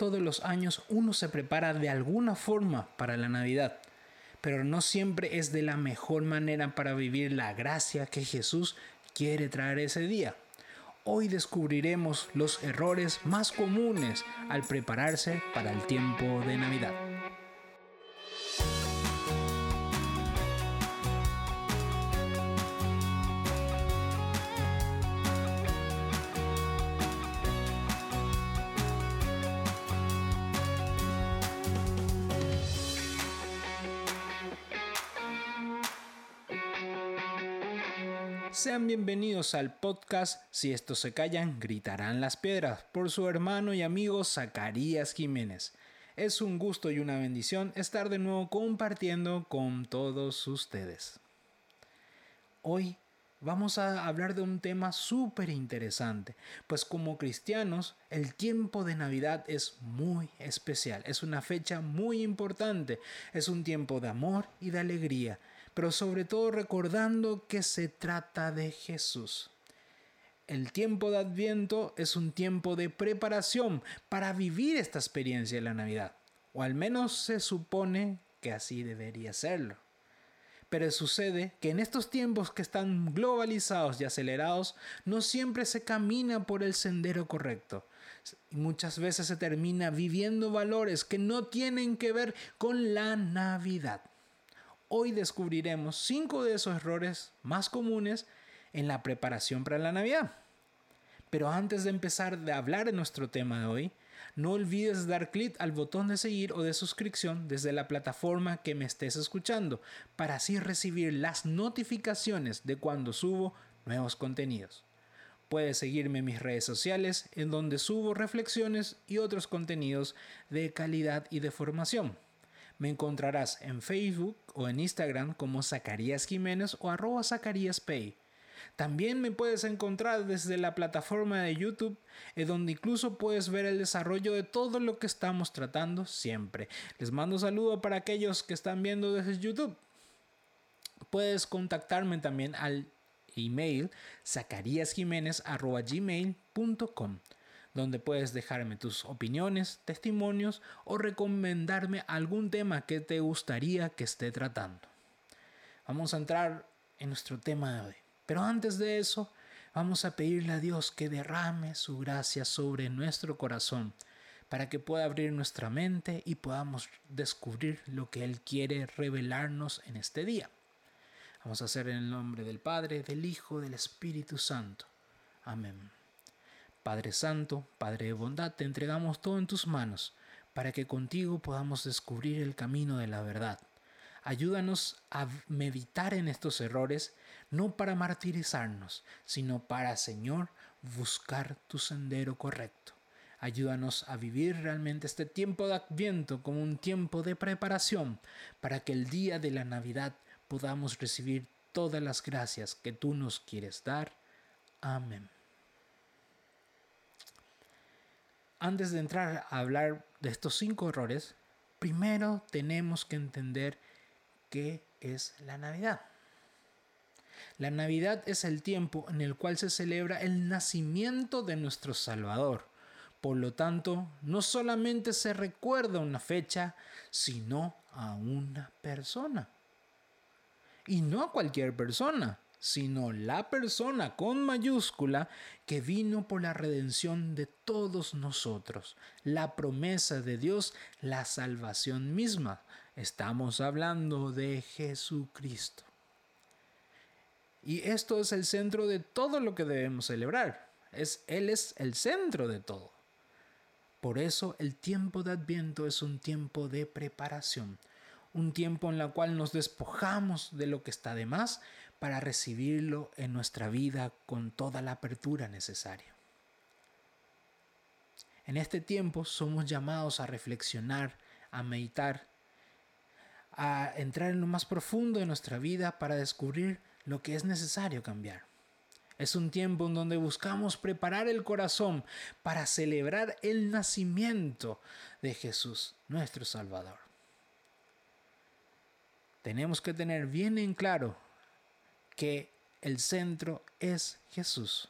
Todos los años uno se prepara de alguna forma para la Navidad, pero no siempre es de la mejor manera para vivir la gracia que Jesús quiere traer ese día. Hoy descubriremos los errores más comunes al prepararse para el tiempo de Navidad. Bienvenidos al podcast Si estos se callan, gritarán las piedras, por su hermano y amigo Zacarías Jiménez. Es un gusto y una bendición estar de nuevo compartiendo con todos ustedes. Hoy vamos a hablar de un tema súper interesante, pues como cristianos el tiempo de Navidad es muy especial, es una fecha muy importante, es un tiempo de amor y de alegría, pero sobre todo recordando que se trata de Jesús. El tiempo de Adviento es un tiempo de preparación para vivir esta experiencia de la Navidad, o al menos se supone que así debería serlo. Pero sucede que en estos tiempos que están globalizados y acelerados, no siempre se camina por el sendero correcto. Y muchas veces se termina viviendo valores que no tienen que ver con la Navidad. Hoy descubriremos cinco de esos errores más comunes en la preparación para la Navidad. Pero antes de empezar a hablar de nuestro tema de hoy, no olvides dar clic al botón de seguir o de suscripción desde la plataforma que me estés escuchando para así recibir las notificaciones de cuando subo nuevos contenidos. Puedes seguirme en mis redes sociales en donde subo reflexiones y otros contenidos de calidad y de formación. Me encontrarás en Facebook o en Instagram como Zacarías Jiménez o arroba Zacarías Pay. También me puedes encontrar desde la plataforma de YouTube, en donde incluso puedes ver el desarrollo de todo lo que estamos tratando siempre. Les mando un saludo para aquellos que están viendo desde YouTube. Puedes contactarme también al email zacariasjiménez.gmail.com donde puedes dejarme tus opiniones, testimonios o recomendarme algún tema que te gustaría que esté tratando. Vamos a entrar en nuestro tema de hoy. Pero antes de eso, vamos a pedirle a Dios que derrame su gracia sobre nuestro corazón para que pueda abrir nuestra mente y podamos descubrir lo que Él quiere revelarnos en este día. Vamos a hacer en el nombre del Padre, del Hijo, del Espíritu Santo. Amén. Padre Santo, Padre de bondad, te entregamos todo en tus manos, para que contigo podamos descubrir el camino de la verdad Ayúdanos a meditar en estos errores, no para martirizarnos, sino para, Señor, buscar tu sendero correcto. Ayúdanos a vivir realmente este tiempo de adviento como un tiempo de preparación para que el día de la Navidad podamos recibir todas las gracias que tú nos quieres dar. Amén. Antes de entrar a hablar de estos cinco errores, primero tenemos que entender ¿Qué es la Navidad? La Navidad es el tiempo en el cual se celebra el nacimiento de nuestro Salvador. Por lo tanto, no solamente se recuerda una fecha, sino a una persona. Y no a cualquier persona, sino la persona con mayúscula que vino por la redención de todos nosotros, la promesa de Dios, la salvación misma. Estamos hablando de Jesucristo. Y esto es el centro de todo lo que debemos celebrar. Es, él es el centro de todo. Por eso el tiempo de Adviento es un tiempo de preparación, un tiempo en el cual nos despojamos de lo que está de más para recibirlo en nuestra vida con toda la apertura necesaria. En este tiempo somos llamados a reflexionar, a meditar, a entrar en lo más profundo de nuestra vida para descubrir lo que es necesario cambiar. Es un tiempo en donde buscamos preparar el corazón para celebrar el nacimiento de Jesús, nuestro Salvador tenemos que tener bien en claro que el centro es Jesús.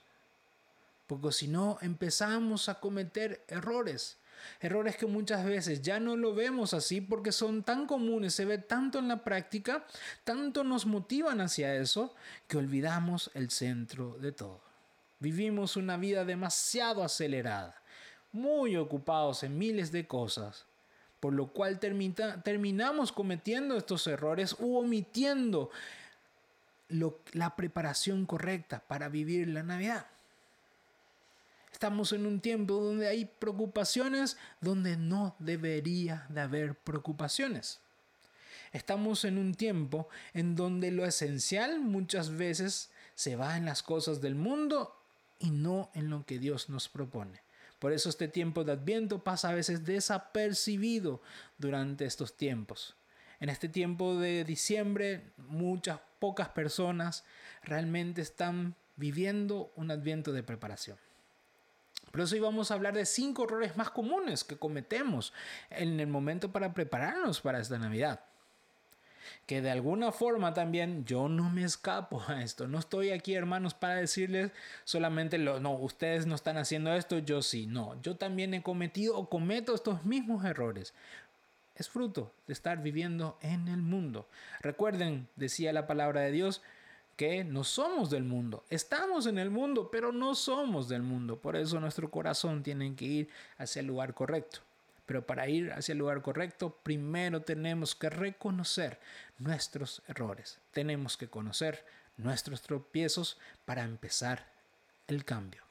Porque si no, empezamos a cometer errores. Errores que muchas veces ya no lo vemos así porque son tan comunes, se ve tanto en la práctica, tanto nos motivan hacia eso, que olvidamos el centro de todo. Vivimos una vida demasiado acelerada, muy ocupados en miles de cosas, por lo cual terminamos cometiendo estos errores u omitiendo la preparación correcta para vivir la Navidad. Estamos en un tiempo donde hay preocupaciones donde no debería de haber preocupaciones. Estamos en un tiempo en donde lo esencial muchas veces se va en las cosas del mundo y no en lo que Dios nos propone. Por eso este tiempo de Adviento pasa a veces desapercibido durante estos tiempos. En este tiempo de diciembre, muchas pocas personas realmente están viviendo un Adviento de preparación. Por eso hoy vamos a hablar de cinco errores más comunes que cometemos en el momento para prepararnos para esta Navidad. Que de alguna forma también yo no me escapo a esto. No estoy aquí, hermanos, para decirles solamente lo, no, ustedes no están haciendo esto, yo sí. No, yo también he cometido o cometo estos mismos errores. Es fruto de estar viviendo en el mundo. Recuerden, decía la palabra de Dios, que no somos del mundo. Estamos en el mundo, pero no somos del mundo. Por eso nuestro corazón tiene que ir hacia el lugar correcto. Pero para ir hacia el lugar correcto, primero tenemos que reconocer nuestros errores. Tenemos que conocer nuestros tropiezos para empezar el cambio.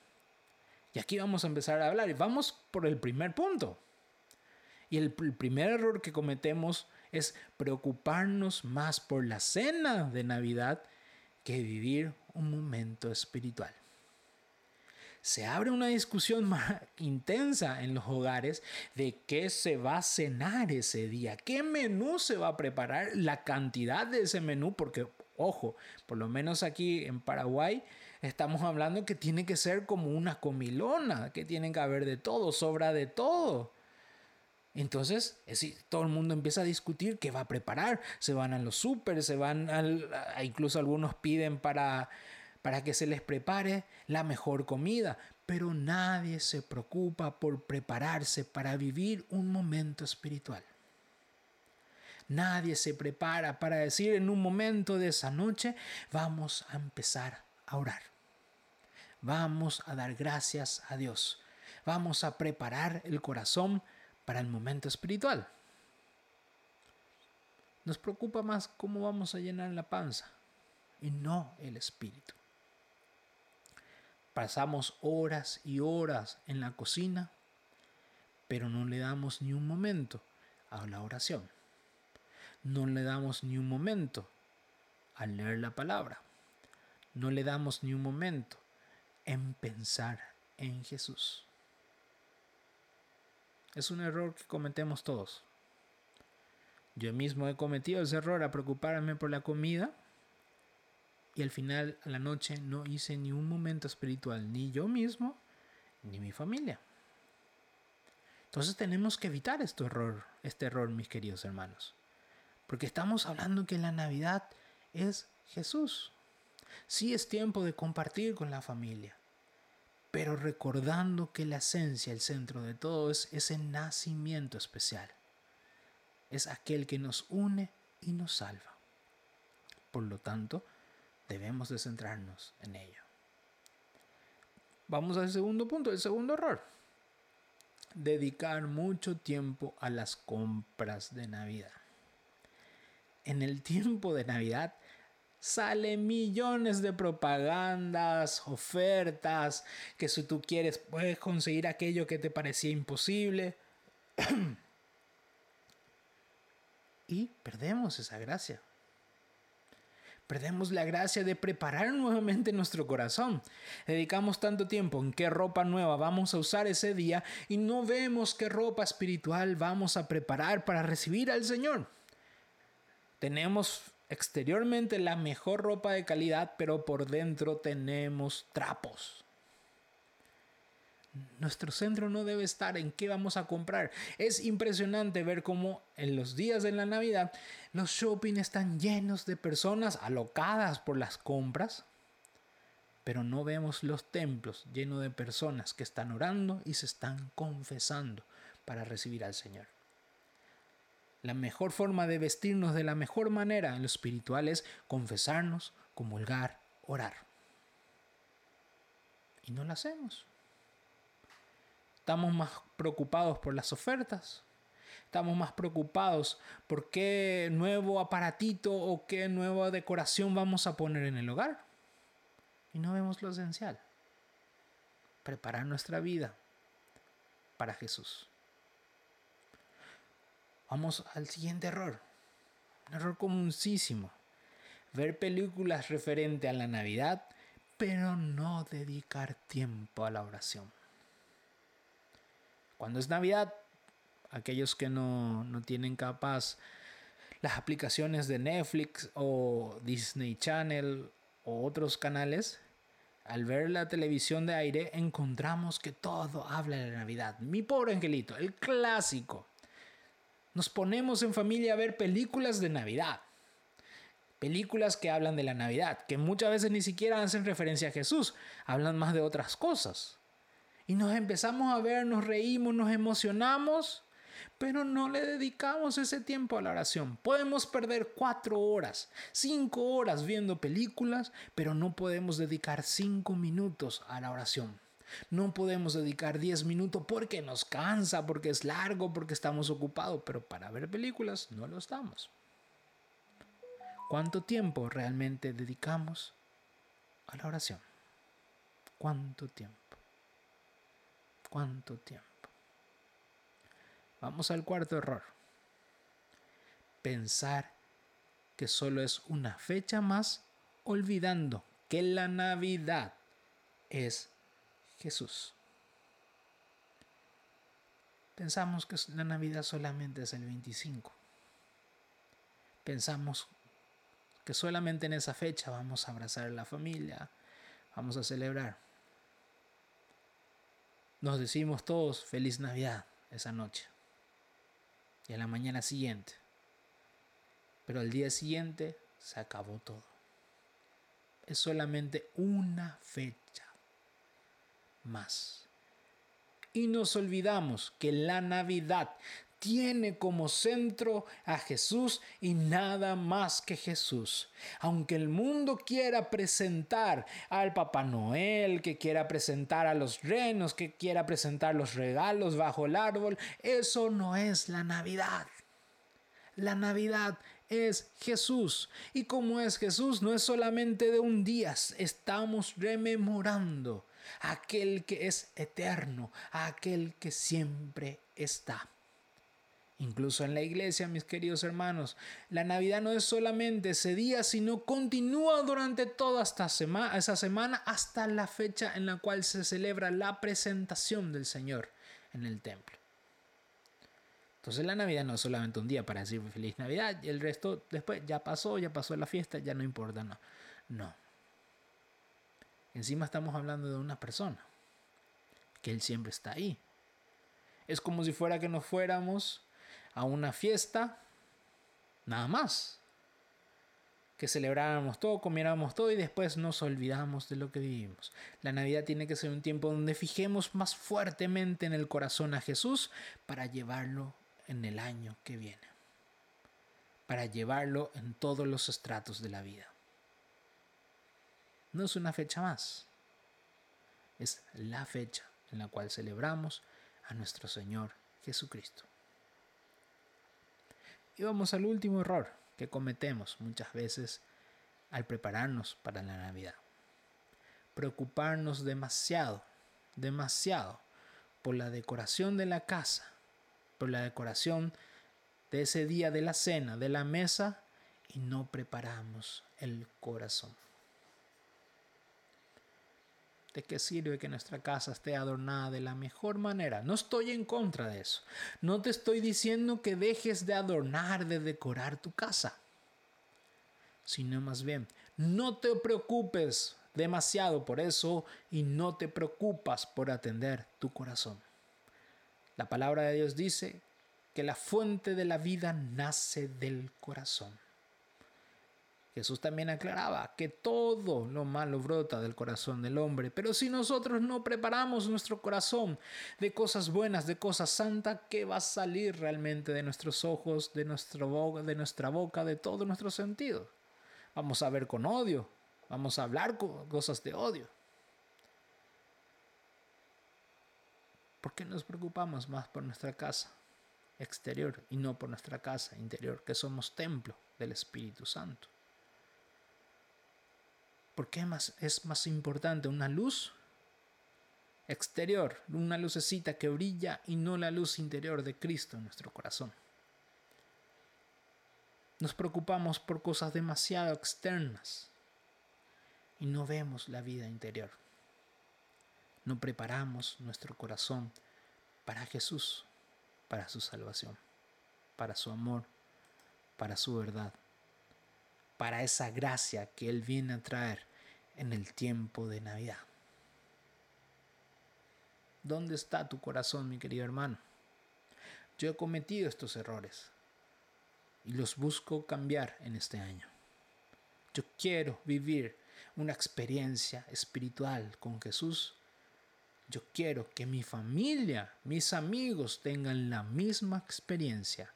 Y aquí vamos a empezar a hablar y vamos por el primer punto. Y el, primer error que cometemos es preocuparnos más por la cena de Navidad que vivir un momento espiritual. Se abre una discusión más intensa en los hogares de qué se va a cenar ese día, qué menú se va a preparar, la cantidad de ese menú, porque, ojo, por lo menos aquí en Paraguay, estamos hablando que tiene que ser como una comilona, que tiene que haber de todo, sobra de todo. Entonces, todo el mundo empieza a discutir qué va a preparar. Se van a los súper, se van al, incluso algunos piden para, para que se les prepare la mejor comida. Pero nadie se preocupa por prepararse para vivir un momento espiritual. Nadie se prepara para decir en un momento de esa noche, vamos a empezar a orar. Vamos a dar gracias a Dios. Vamos a preparar el corazón para el momento espiritual. Nos preocupa más cómo vamos a llenar la panza y no el espíritu. Pasamos horas y horas en la cocina, pero no le damos ni un momento a la oración. No le damos ni un momento al leer la palabra. No le damos ni un momento en pensar en Jesús. Es un error que cometemos todos. Yo mismo he cometido ese error a preocuparme por la comida y al final a la noche no hice ni un momento espiritual, ni yo mismo, ni mi familia. Entonces tenemos que evitar este error, este error, mis queridos hermanos. Porque estamos hablando que la Navidad es Jesús. Sí es tiempo de compartir con la familia pero recordando que la esencia, el centro de todo es ese nacimiento especial. Es aquel que nos une y nos salva. Por lo tanto, debemos de centrarnos en ello. Vamos al segundo punto, el segundo error. Dedicar mucho tiempo a las compras de Navidad. En el tiempo de Navidad salen millones de propagandas, ofertas, que si tú quieres puedes conseguir aquello que te parecía imposible. y perdemos esa gracia. Perdemos la gracia de preparar nuevamente nuestro corazón. Dedicamos tanto tiempo en qué ropa nueva vamos a usar ese día y no vemos qué ropa espiritual vamos a preparar para recibir al Señor. Tenemos exteriormente la mejor ropa de calidad, pero por dentro tenemos trapos. Nuestro centro no debe estar en qué vamos a comprar. Es impresionante ver cómo en los días de la Navidad los shopping están llenos de personas alocadas por las compras, pero no vemos los templos llenos de personas que están orando y se están confesando para recibir al Señor. La mejor forma de vestirnos de la mejor manera en lo espiritual es confesarnos, comulgar, orar. Y no lo hacemos. Estamos más preocupados por las ofertas. Estamos más preocupados por qué nuevo aparatito o qué nueva decoración vamos a poner en el hogar. Y no vemos lo esencial. Preparar nuestra vida para Jesús. Vamos al siguiente error. Un error comunísimo. Ver películas referente a la Navidad, pero no dedicar tiempo a la oración. Cuando es Navidad, aquellos que no, no tienen capaz las aplicaciones de Netflix o Disney Channel o otros canales, al ver la televisión de aire encontramos que todo habla de la Navidad. Mi pobre angelito, el clásico nos ponemos en familia a ver películas de Navidad. Películas que hablan de la Navidad, que muchas veces ni siquiera hacen referencia a Jesús, hablan más de otras cosas. Y nos empezamos a ver, nos reímos, nos emocionamos, pero no le dedicamos ese tiempo a la oración. Podemos perder cuatro horas, cinco horas viendo películas, pero no podemos dedicar cinco minutos a la oración. No podemos dedicar 10 minutos porque nos cansa, porque es largo, porque estamos ocupados, pero para ver películas no lo estamos. ¿Cuánto tiempo realmente dedicamos a la oración? ¿Cuánto tiempo? ¿Cuánto tiempo? Vamos al cuarto error. Pensar que solo es una fecha más, olvidando que la Navidad es Jesús. Pensamos que la Navidad solamente es el 25. Pensamos que solamente en esa fecha vamos a abrazar a la familia, vamos a celebrar. Nos decimos todos feliz Navidad esa noche y a la mañana siguiente. Pero al día siguiente se acabó todo. Es solamente una fecha más. Y nos olvidamos que la Navidad tiene como centro a Jesús y nada más que Jesús. Aunque el mundo quiera presentar al Papá Noel, que quiera presentar a los renos, que quiera presentar los regalos bajo el árbol, eso no es la Navidad. La Navidad es Jesús. Y como es Jesús, no es solamente de un día, estamos rememorando aquel que es eterno, aquel que siempre está. Incluso en la iglesia, mis queridos hermanos, la Navidad no es solamente ese día, sino continúa durante toda esta semana, esa semana hasta la fecha en la cual se celebra la presentación del Señor en el templo. Entonces la Navidad no es solamente un día para decir feliz Navidad y el resto después ya pasó, ya pasó la fiesta, ya no importa, no. No, Encima estamos hablando de una persona, que Él siempre está ahí. Es como si fuera que nos fuéramos a una fiesta, nada más. Que celebráramos todo, comiéramos todo y después nos olvidamos de lo que vivimos. La Navidad tiene que ser un tiempo donde fijemos más fuertemente en el corazón a Jesús para llevarlo en el año que viene. Para llevarlo en todos los estratos de la vida no es una fecha más, es la fecha en la cual celebramos a nuestro Señor Jesucristo. Y vamos al último error que cometemos muchas veces al prepararnos para la Navidad. Preocuparnos demasiado, demasiado por la decoración de la casa, por la decoración de ese día de la cena, de la mesa, y no preparamos el corazón. ¿De qué sirve que nuestra casa esté adornada de la mejor manera? No estoy en contra de eso. No te estoy diciendo que dejes de adornar, de decorar tu casa. Sino más bien, no te preocupes demasiado por eso y no te preocupas por atender tu corazón. La palabra de Dios dice que la fuente de la vida nace del corazón. Jesús también aclaraba que todo lo malo brota del corazón del hombre, pero si nosotros no preparamos nuestro corazón de cosas buenas, de cosas santas, ¿qué va a salir realmente de nuestros ojos, de, nuestro de nuestra boca, de todos nuestros sentidos? Vamos a ver con odio, vamos a hablar cosas de odio. ¿Por qué nos preocupamos más por nuestra casa exterior y no por nuestra casa interior, que somos templo del Espíritu Santo? ¿Por qué más, es más importante una luz exterior, una lucecita que brilla y no la luz interior de Cristo en nuestro corazón? Nos preocupamos por cosas demasiado externas y no vemos la vida interior. No preparamos nuestro corazón para Jesús, para su salvación, para su amor, para su verdad, para esa gracia que Él viene a traer en el tiempo de Navidad. ¿Dónde está tu corazón, mi querido hermano? Yo he cometido estos errores y los busco cambiar en este año. Yo quiero vivir una experiencia espiritual con Jesús. Yo quiero que mi familia, mis amigos tengan la misma experiencia.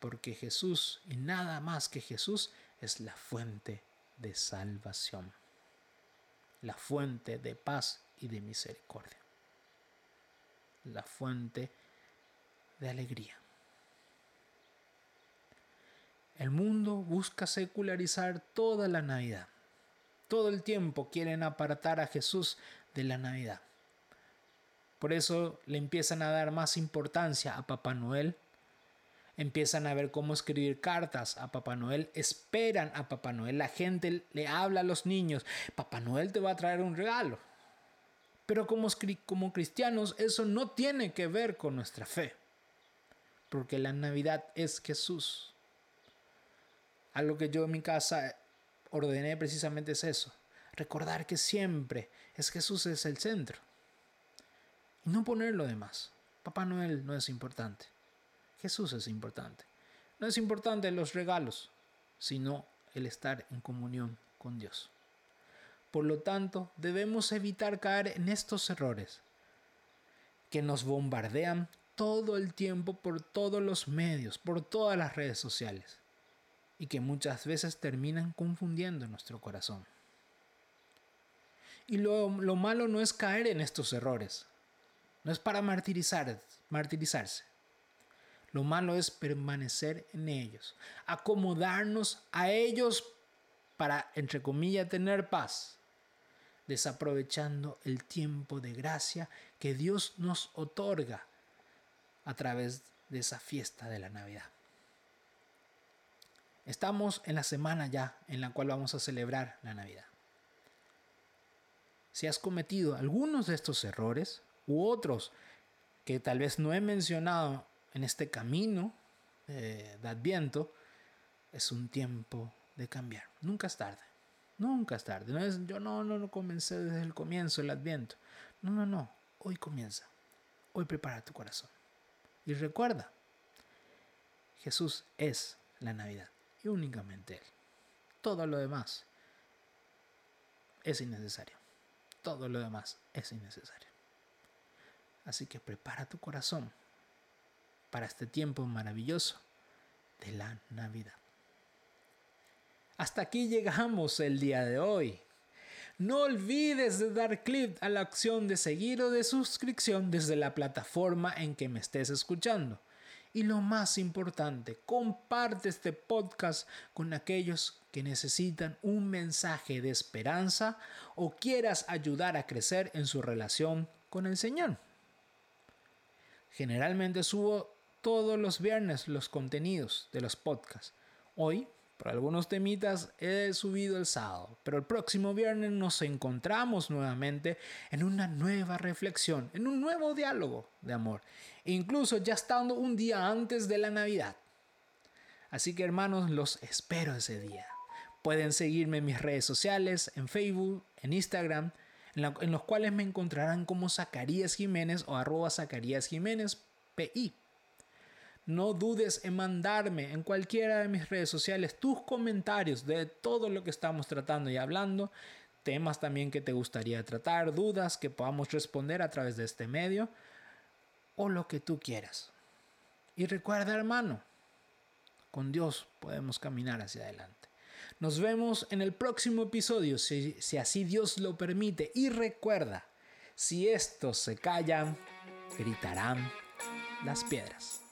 Porque Jesús y nada más que Jesús es la fuente de salvación la fuente de paz y de misericordia, la fuente de alegría. El mundo busca secularizar toda la Navidad. Todo el tiempo quieren apartar a Jesús de la Navidad. Por eso le empiezan a dar más importancia a Papá Noel empiezan a ver cómo escribir cartas a Papá Noel, esperan a Papá Noel, la gente le habla a los niños, Papá Noel te va a traer un regalo. Pero como, como cristianos eso no tiene que ver con nuestra fe, porque la Navidad es Jesús. Algo que yo en mi casa ordené precisamente es eso, recordar que siempre es Jesús es el centro y no poner lo demás. Papá Noel no es importante. Jesús es importante. No es importante los regalos, sino el estar en comunión con Dios. Por lo tanto, debemos evitar caer en estos errores que nos bombardean todo el tiempo por todos los medios, por todas las redes sociales, y que muchas veces terminan confundiendo nuestro corazón. Y lo, lo malo no es caer en estos errores, no es para martirizar, martirizarse, lo malo es permanecer en ellos, acomodarnos a ellos para, entre comillas, tener paz, desaprovechando el tiempo de gracia que Dios nos otorga a través de esa fiesta de la Navidad. Estamos en la semana ya en la cual vamos a celebrar la Navidad. Si has cometido algunos de estos errores u otros que tal vez no he mencionado en este camino de Adviento, es un tiempo de cambiar. Nunca es tarde. Nunca es tarde. No es, yo no, no lo comencé desde el comienzo el Adviento. No, no, no. Hoy comienza. Hoy prepara tu corazón. Y recuerda, Jesús es la Navidad y únicamente Él. Todo lo demás es innecesario. Todo lo demás es innecesario. Así que prepara tu corazón para este tiempo maravilloso de la Navidad. Hasta aquí llegamos el día de hoy. No olvides de dar clic a la opción de seguir o de suscripción desde la plataforma en que me estés escuchando. Y lo más importante, comparte este podcast con aquellos que necesitan un mensaje de esperanza o quieras ayudar a crecer en su relación con el Señor. Generalmente subo todos los viernes los contenidos de los podcasts. Hoy, por algunos temitas, he subido el sábado, pero el próximo viernes nos encontramos nuevamente en una nueva reflexión, en un nuevo diálogo de amor, incluso ya estando un día antes de la Navidad. Así que hermanos, los espero ese día. Pueden seguirme en mis redes sociales, en Facebook, en Instagram, en, los cuales me encontrarán como Zacarías Jiménez o arroba Zacarías Jiménez PI. No dudes en mandarme en cualquiera de mis redes sociales tus comentarios de todo lo que estamos tratando y hablando, temas también que te gustaría tratar, dudas que podamos responder a través de este medio o lo que tú quieras. Y recuerda, hermano, con Dios podemos caminar hacia adelante. Nos vemos en el próximo episodio, si, si así Dios lo permite. Y recuerda, si estos se callan, gritarán las piedras.